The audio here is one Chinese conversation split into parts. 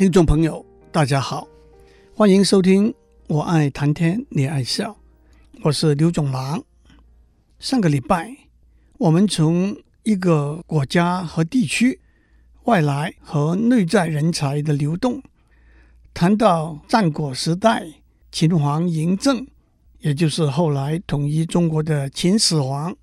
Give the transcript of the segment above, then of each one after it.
听众朋友，大家好，欢迎收听《我爱谈天，你爱笑》，我是刘总郎。上个礼拜，我们从一个国家和地区外来和内在人才的流动，谈到战国时代秦王嬴政，也就是后来统一中国的秦始皇，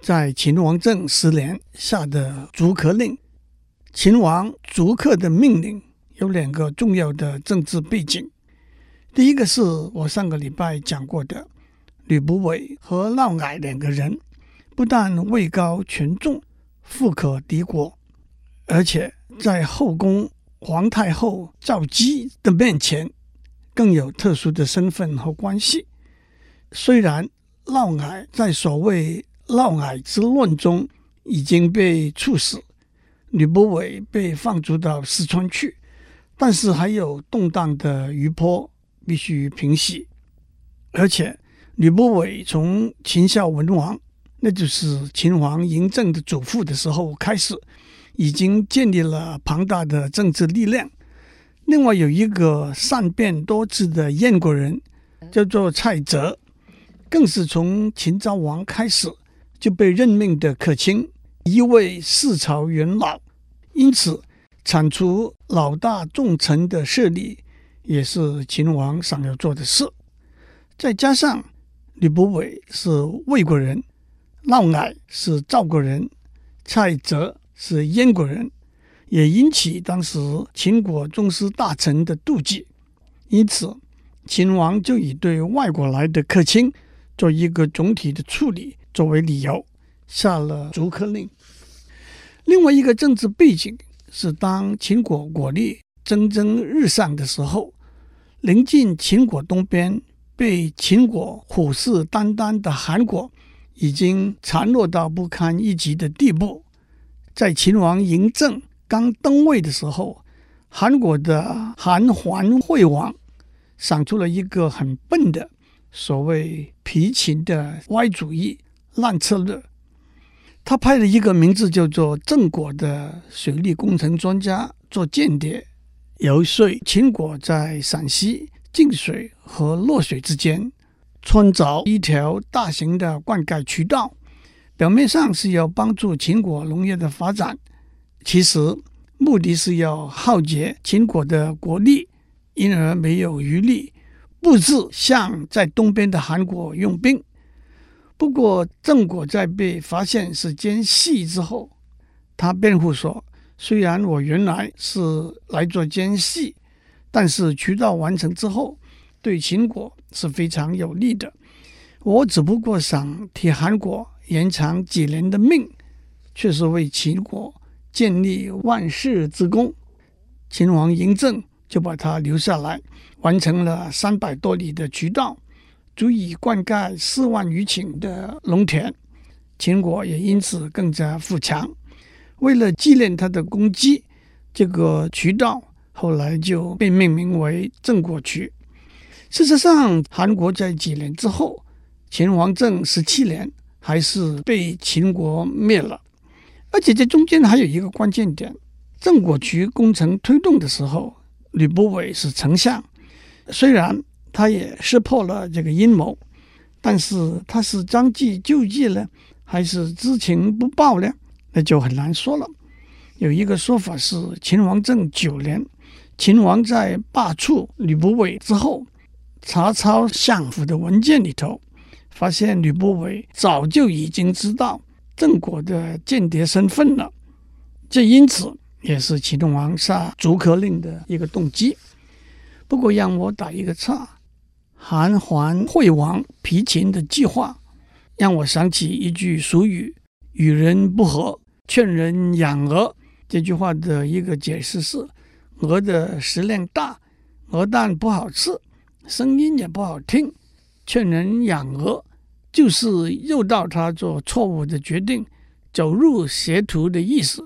在秦王政十年下的逐客令。秦王逐客的命令。有两个重要的政治背景，第一个是我上个礼拜讲过的，吕不韦和嫪毐两个人不但位高权重、富可敌国，而且在后宫皇太后赵姬的面前更有特殊的身份和关系。虽然嫪毐在所谓嫪毐之乱中已经被处死，吕不韦被放逐到四川去。但是还有动荡的余波必须平息，而且吕不韦从秦孝文王，那就是秦王嬴政的祖父的时候开始，已经建立了庞大的政治力量。另外有一个善变多智的燕国人，叫做蔡泽，更是从秦昭王开始就被任命的客卿，一位四朝元老，因此。铲除老大重臣的势力，也是秦王想要做的事。再加上吕不韦是魏国人，嫪毐是赵国人，蔡泽是燕国人，也引起当时秦国宗师大臣的妒忌。因此，秦王就以对外国来的客卿做一个总体的处理作为理由，下了逐客令。另外一个政治背景。是当秦国国力蒸蒸日上的时候，临近秦国东边、被秦国虎视眈眈的韩国，已经残弱到不堪一击的地步。在秦王嬴政刚登位的时候，韩国的韩桓惠王想出了一个很笨的所谓“皮秦”的歪主意、烂策略。他派了一个名字叫做郑果的水利工程专家做间谍，游说秦国在陕西晋水和洛水之间穿凿一条大型的灌溉渠道，表面上是要帮助秦国农业的发展，其实目的是要耗竭秦国的国力，因而没有余力布置向在东边的韩国用兵。不过，郑果在被发现是奸细之后，他辩护说：“虽然我原来是来做奸细，但是渠道完成之后，对秦国是非常有利的。我只不过想替韩国延长几年的命，却是为秦国建立万世之功。”秦王嬴政就把他留下来，完成了三百多里的渠道。足以灌溉四万余顷的农田，秦国也因此更加富强。为了纪念他的功绩，这个渠道后来就被命名为郑国渠。事实上，韩国在几年之后，秦王政十七年，还是被秦国灭了。而且这中间还有一个关键点：郑国渠工程推动的时候，吕不韦是丞相，虽然。他也识破了这个阴谋，但是他是将计就计呢，还是知情不报呢？那就很难说了。有一个说法是，秦王政九年，秦王在罢黜吕不韦之后，查抄相府的文件里头，发现吕不韦早就已经知道郑国的间谍身份了，这因此也是秦王下逐客令的一个动机。不过让我打一个岔。韩桓惠王皮秦的计划，让我想起一句俗语：“与人不和，劝人养鹅。”这句话的一个解释是：鹅的食量大，鹅蛋不好吃，声音也不好听。劝人养鹅，就是诱导他做错误的决定，走入邪途的意思。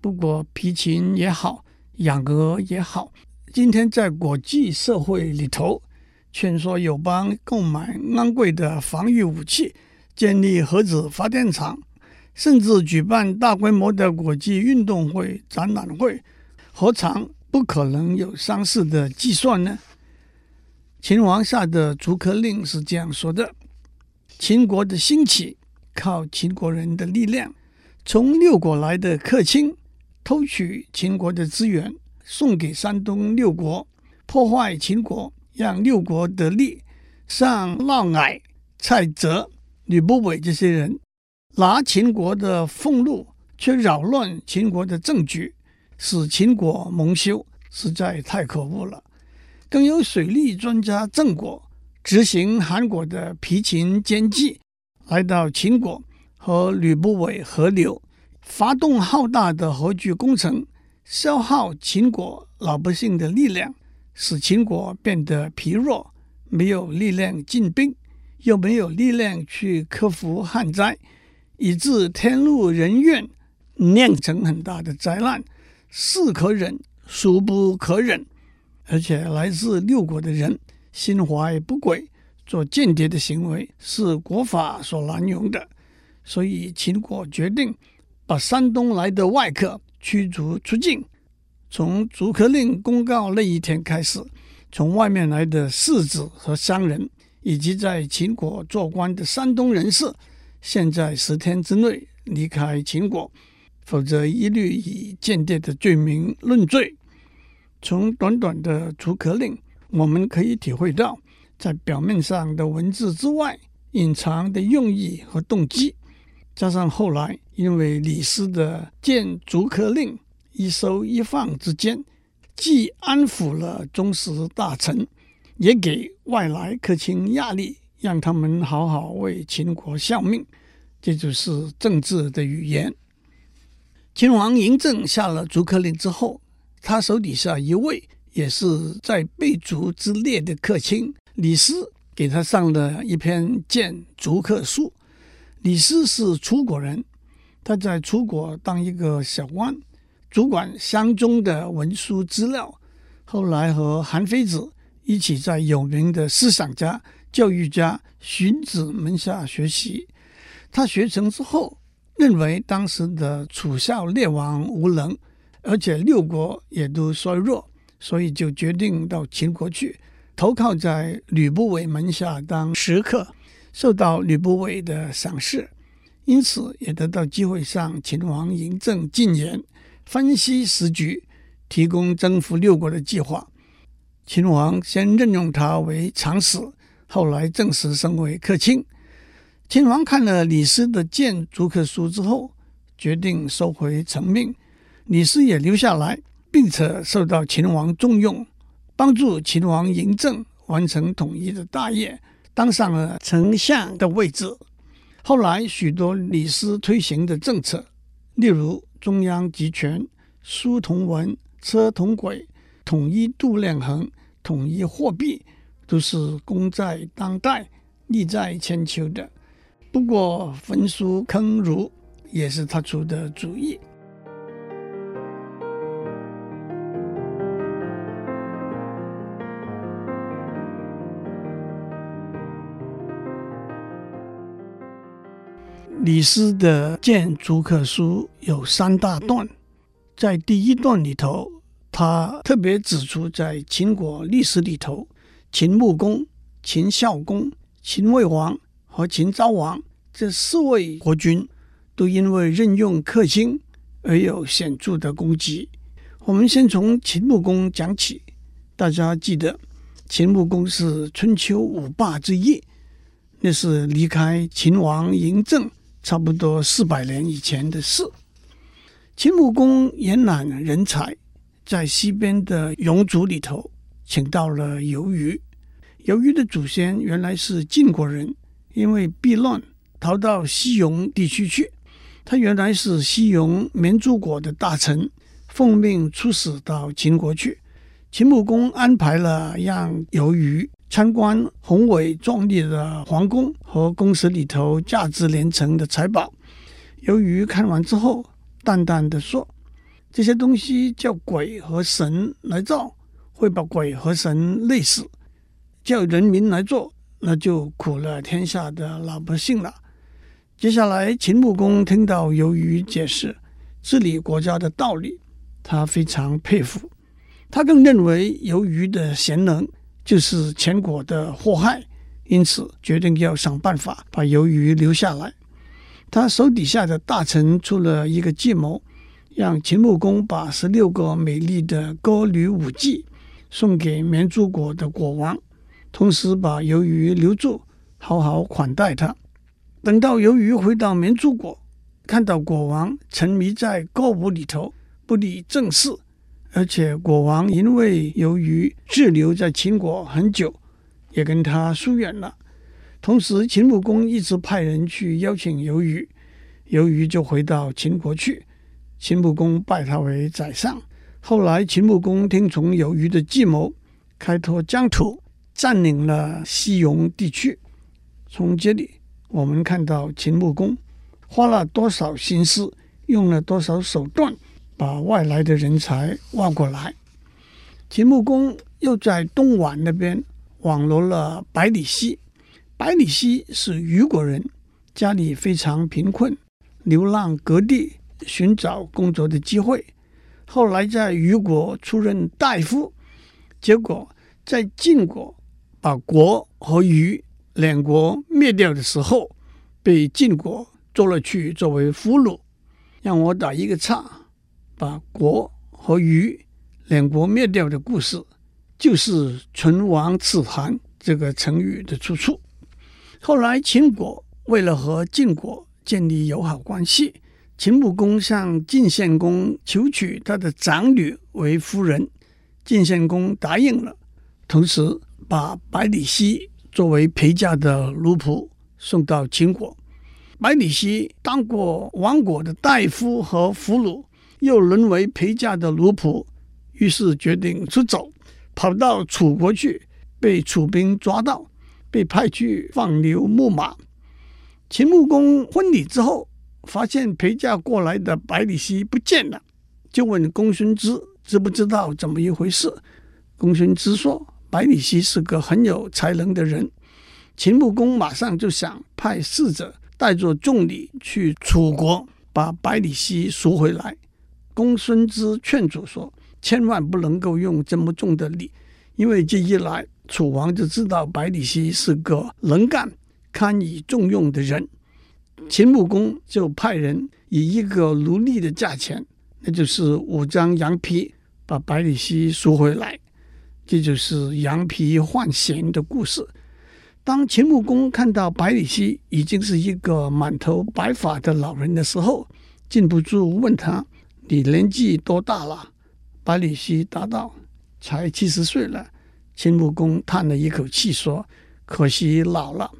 不过皮秦也好，养鹅也好，今天在国际社会里头。劝说友邦购买昂贵的防御武器，建立核子发电厂，甚至举办大规模的国际运动会、展览会，何尝不可能有丧事的计算呢？秦王下的逐客令是这样说的：秦国的兴起靠秦国人的力量，从六国来的客卿偷取秦国的资源，送给山东六国，破坏秦国，让六国得利。像嫪毐、蔡泽、吕不韦这些人，拿秦国的俸禄，却扰乱秦国的政局，使秦国蒙羞，实在太可恶了。更有水利专家郑国执行韩国的疲秦奸计，来到秦国和吕不韦合流，发动浩大的河渠工程，消耗秦国老百姓的力量，使秦国变得疲弱，没有力量进兵，又没有力量去克服旱灾，以致天怒人怨，酿成很大的灾难，是可忍，孰不可忍。而且来自六国的人心怀不轨，做间谍的行为是国法所难容的，所以秦国决定把山东来的外客驱逐出境。从逐客令公告那一天开始，从外面来的士子和商人，以及在秦国做官的山东人士，现在十天之内离开秦国，否则一律以间谍的罪名论罪。从短短的逐客令，我们可以体会到，在表面上的文字之外，隐藏的用意和动机。加上后来因为李斯的谏逐客令一收一放之间，既安抚了宗室大臣，也给外来客卿压力，让他们好好为秦国效命。这就是政治的语言。秦王嬴政下了逐客令之后。他手底下一位也是在被逐之列的客卿李斯，给他上了一篇谏逐客书。李斯是楚国人，他在楚国当一个小官，主管乡中的文书资料。后来和韩非子一起在有名的思想家、教育家荀子门下学习。他学成之后，认为当时的楚孝烈王无能。而且六国也都衰弱，所以就决定到秦国去，投靠在吕不韦门下当食客，受到吕不韦的赏识，因此也得到机会向秦王嬴政进言，分析时局，提供征服六国的计划。秦王先任用他为长史，后来正式升为客卿。秦王看了李斯的谏逐客书之后，决定收回成命。李斯也留下来，并且受到秦王重用，帮助秦王嬴政完成统一的大业，当上了丞相的位置。后来许多李斯推行的政策，例如中央集权、书同文、车同轨、统一度量衡、统一货币，都是功在当代、利在千秋的。不过焚书坑儒也是他出的主意。李斯的谏逐客书有三大段，在第一段里头，他特别指出，在秦国历史里头，秦穆公、秦孝公、秦惠王和秦昭王这四位国君，都因为任用客卿而有显著的功绩。我们先从秦穆公讲起，大家记得，秦穆公是春秋五霸之一，那是离开秦王嬴政。差不多四百年以前的事。秦穆公延揽人才，在西边的戎族里头，请到了由于。由于的祖先原来是晋国人，因为避乱逃到西戎地区去。他原来是西戎绵诸国的大臣，奉命出使到秦国去。秦穆公安排了让由于。参观宏伟壮丽的皇宫和宫室里头价值连城的财宝，由于看完之后，淡淡的说：“这些东西叫鬼和神来造，会把鬼和神累死；叫人民来做，那就苦了天下的老百姓了。”接下来，秦穆公听到由于解释治理国家的道理，他非常佩服。他更认为由于的贤能就是秦国的祸害，因此决定要想办法把由于留下来。他手底下的大臣出了一个计谋，让秦穆公把十六个美丽的歌女舞伎送给绵竹国的国王，同时把由于留住，好好款待他。等到由于回到绵竹国，看到国王沉迷在歌舞里头，不理政事，而且国王因为由于滞留在秦国很久，也跟他疏远了。同时，秦穆公一直派人去邀请由于，由于就回到秦国去。秦穆公拜他为宰相。后来，秦穆公听从由于的计谋，开拓疆土，占领了西戎地区。从这里，我们看到秦穆公花了多少心思，用了多少手段，把外来的人才挖过来。秦穆公又在东宛那边网罗了百里奚。百里奚是虞国人，家里非常贫困，流浪各地寻找工作的机会。后来在虞国出任大夫，结果在晋国把国和虞两国灭掉的时候，被晋国捉了去作为俘虏。让我打一个岔，把国和虞两国灭掉的故事，就是“唇亡齿寒”这个成语的出处。后来，秦国为了和晋国建立友好关系，秦穆公向晋献公求娶他的长女为夫人，晋献公答应了，同时把百里奚作为陪嫁的奴仆送到秦国。百里奚当过亡国的大夫和俘虏，又沦为陪嫁的奴仆，于是决定出走，跑到楚国去，被楚兵抓到。被派去放牛牧马。秦穆公婚礼之后，发现陪嫁过来的百里奚不见了，就问公孙支知不知道怎么一回事。公孙支说，百里奚是个很有才能的人。秦穆公马上就想派使者带着重礼去楚国，把百里奚赎回来。公孙支劝阻说，千万不能够用这么重的礼，因为这一来。楚王就知道百里奚是个能干、堪以重用的人，秦穆公就派人以一个奴隶的价钱，那就是五张羊皮，把百里奚赎回来。这就是羊皮换钱的故事。当秦穆公看到百里奚已经是一个满头白发的老人的时候，禁不住问他：“你年纪多大了？”百里奚答道：“才七十岁了。”秦穆公叹了一口气说：“可惜老了。”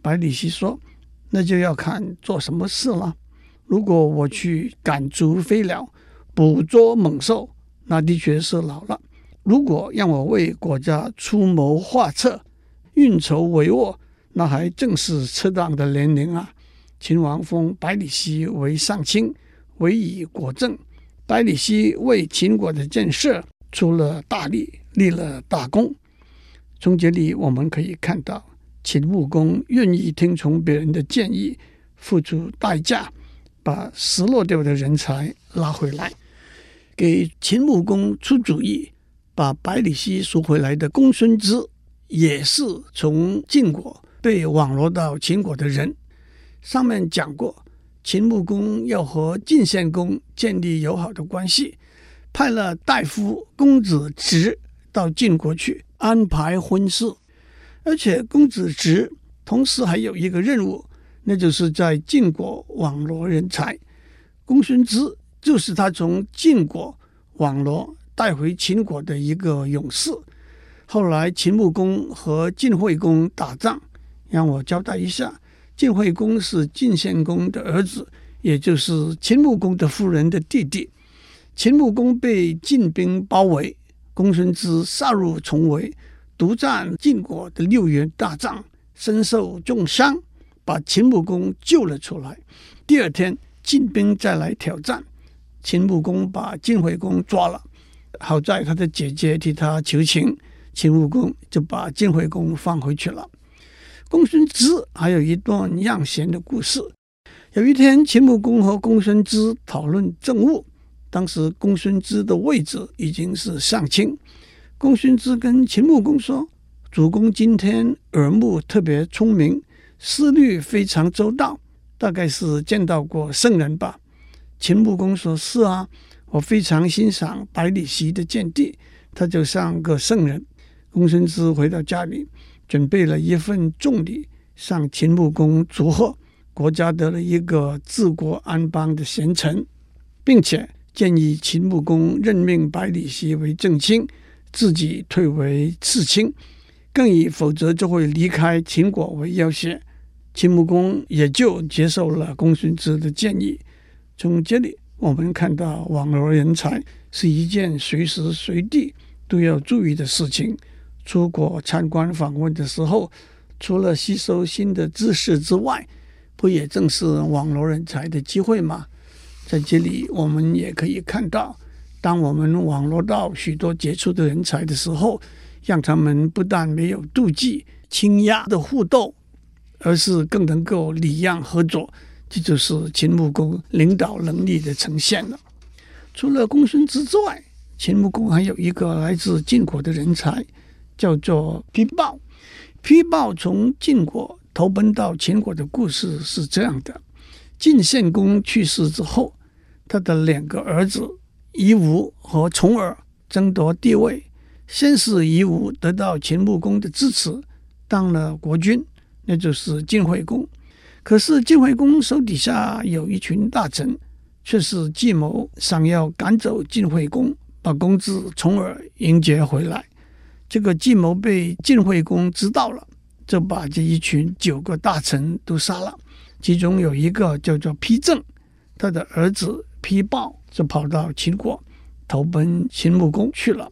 百里奚说：“那就要看做什么事了。如果我去赶逐飞鸟、捕捉猛兽，那的确是老了；如果让我为国家出谋划策、运筹帷幄，那还正是适当的年龄啊。”秦王封百里奚为上卿，委以国政。百里奚为秦国的建设出了大力。立了大功，从这里我们可以看到，秦穆公愿意听从别人的建议，付出代价，把失落掉的人才拉回来。给秦穆公出主意，把百里奚赎回来的公孙支，也是从晋国被网罗到秦国的人。上面讲过，秦穆公要和晋献公建立友好的关系，派了大夫公子直。到晋国去安排婚事，而且公子直同时还有一个任务，那就是在晋国网罗人才。公孙支就是他从晋国网罗带回秦国的一个勇士。后来秦穆公和晋惠公打仗，让我交代一下：晋惠公是晋献公的儿子，也就是秦穆公的夫人的弟弟。秦穆公被晋兵包围。公孙支杀入重围，独占晋国的六员大将，身受重伤，把秦穆公救了出来。第二天，晋兵再来挑战，秦穆公把晋惠公抓了。好在他的姐姐替他求情，秦穆公就把晋惠公放回去了。公孙支还有一段让贤的故事。有一天，秦穆公和公孙支讨论政务，当时公孙支的位置已经是上卿。公孙支跟秦穆公说：“主公今天耳目特别聪明，思虑非常周到，大概是见到过圣人吧？”秦穆公说：“是啊，我非常欣赏百里奚的见地，他就像个圣人。”公孙支回到家里，准备了一份重礼向秦穆公祝贺，国家得了一个治国安邦的贤臣，并且建议秦穆公任命百里奚为正卿。自己退为次卿，更以否则就会离开秦国为要挟。秦穆公也就接受了公孙支的建议。从这里我们看到，网罗人才是一件随时随地都要注意的事情。出国参观访问的时候，除了吸收新的知识之外，不也正是网罗人才的机会吗？在这里，我们也可以看到。当我们网罗到许多杰出的人才的时候，让他们不但没有妒忌、倾轧的互斗，而是更能够礼让合作，这就是秦穆公领导能力的呈现了。除了公孙支之外，秦穆公还有一个来自晋国的人才，叫做皮豹。皮豹从晋国投奔到秦国的故事是这样的：晋献公去世之后，他的两个儿子。夷吾和重耳争夺帝位，先是夷吾得到秦穆公的支持，当了国君，那就是晋惠公。可是晋惠公手底下有一群大臣，却是计谋想要赶走晋惠公，把公子重耳迎接回来。这个计谋被晋惠公知道了，就把这一群九个大臣都杀了。其中有一个叫做丕正，他的儿子丕豹。就跑到秦国投奔秦穆公去了。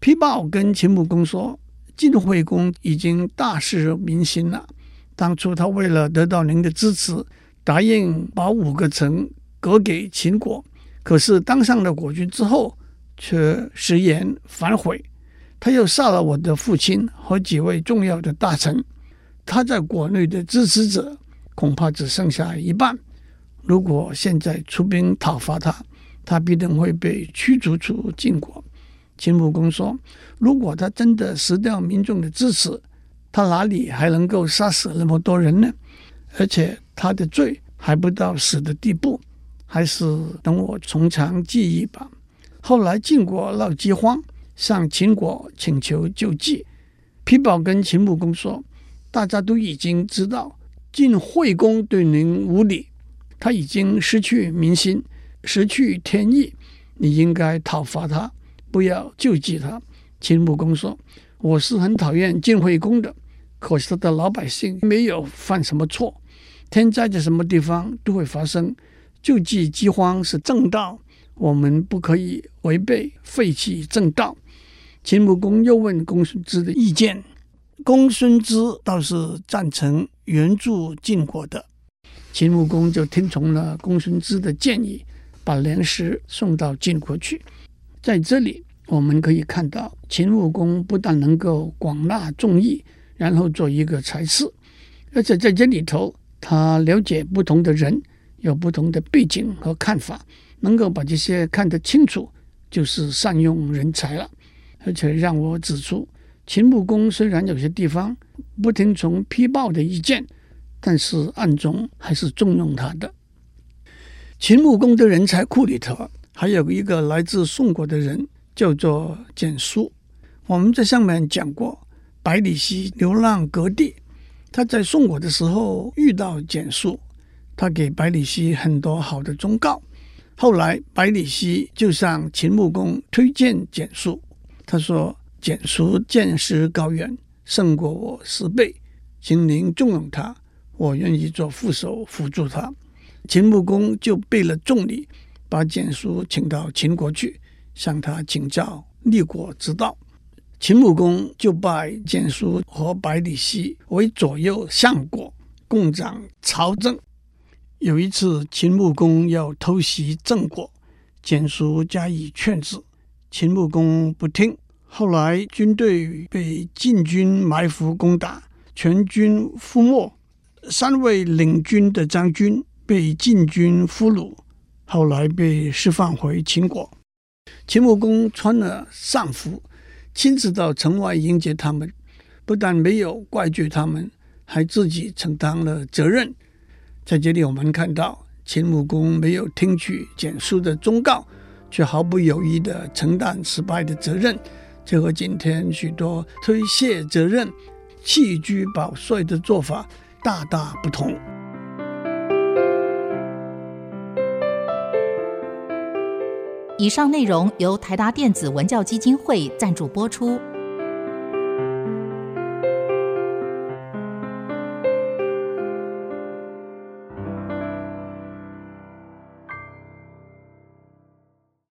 丕豹跟秦穆公说：“晋惠公已经大失民心了。当初他为了得到您的支持，答应把五个城割给秦国，可是当上了国君之后，却食言反悔。他又杀了我的父亲和几位重要的大臣。他在国内的支持者恐怕只剩下一半。如果现在出兵讨伐他，他必定会被驱逐出晋国。秦穆公说：“如果他真的失掉民众的支持，他哪里还能够杀死那么多人呢？而且他的罪还不到死的地步，还是等我从长计议吧。”后来晋国闹饥荒，向秦国请求救济。皮宝跟秦穆公说：“大家都已经知道晋惠公对您无礼，他已经失去民心。”失去天意，你应该讨伐他，不要救济他。秦穆公说：“我是很讨厌晋惠公的，可是他的老百姓没有犯什么错，天灾在什么地方都会发生。救济饥荒是正道，我们不可以违背废弃正道。”秦穆公又问公孙支的意见，公孙支倒是赞成援助晋国的，秦穆公就听从了公孙支的建议。把粮食送到晋国去，在这里我们可以看到，秦穆公不但能够广纳众议，然后做一个才士，而且在这里头，他了解不同的人，有不同的背景和看法，能够把这些看得清楚，就是善用人才了。而且让我指出，秦穆公虽然有些地方不听从丕豹的意见，但是暗中还是重用他的。秦穆公的人才库里头还有一个来自宋国的人，叫做蹇叔。我们在上面讲过，百里奚流浪各地，他在宋国的时候遇到蹇叔，他给百里奚很多好的忠告。后来百里奚就向秦穆公推荐蹇叔，他说：“简叔见识高远，胜过我十倍，请您重用他，我愿意做副手辅助他。”秦穆公就备了重礼，把简叔请到秦国去，向他请教立国之道。秦穆公就拜简叔和百里奚为左右相国，共掌朝政。有一次，秦穆公要偷袭郑国，简叔加以劝止，秦穆公不听。后来军队被晋军埋伏攻打，全军覆没，三位领军的将军。被晋军俘虏，后来被释放回秦国。秦穆公穿了丧服，亲自到城外迎接他们，不但没有怪罪他们，还自己承担了责任。在这里，我们看到秦穆公没有听取蹇叔的忠告，却毫不犹豫地承担失败的责任。这和今天许多推卸责任、弃车保帅的做法大大不同。以上内容由台达电子文教基金会赞助播出。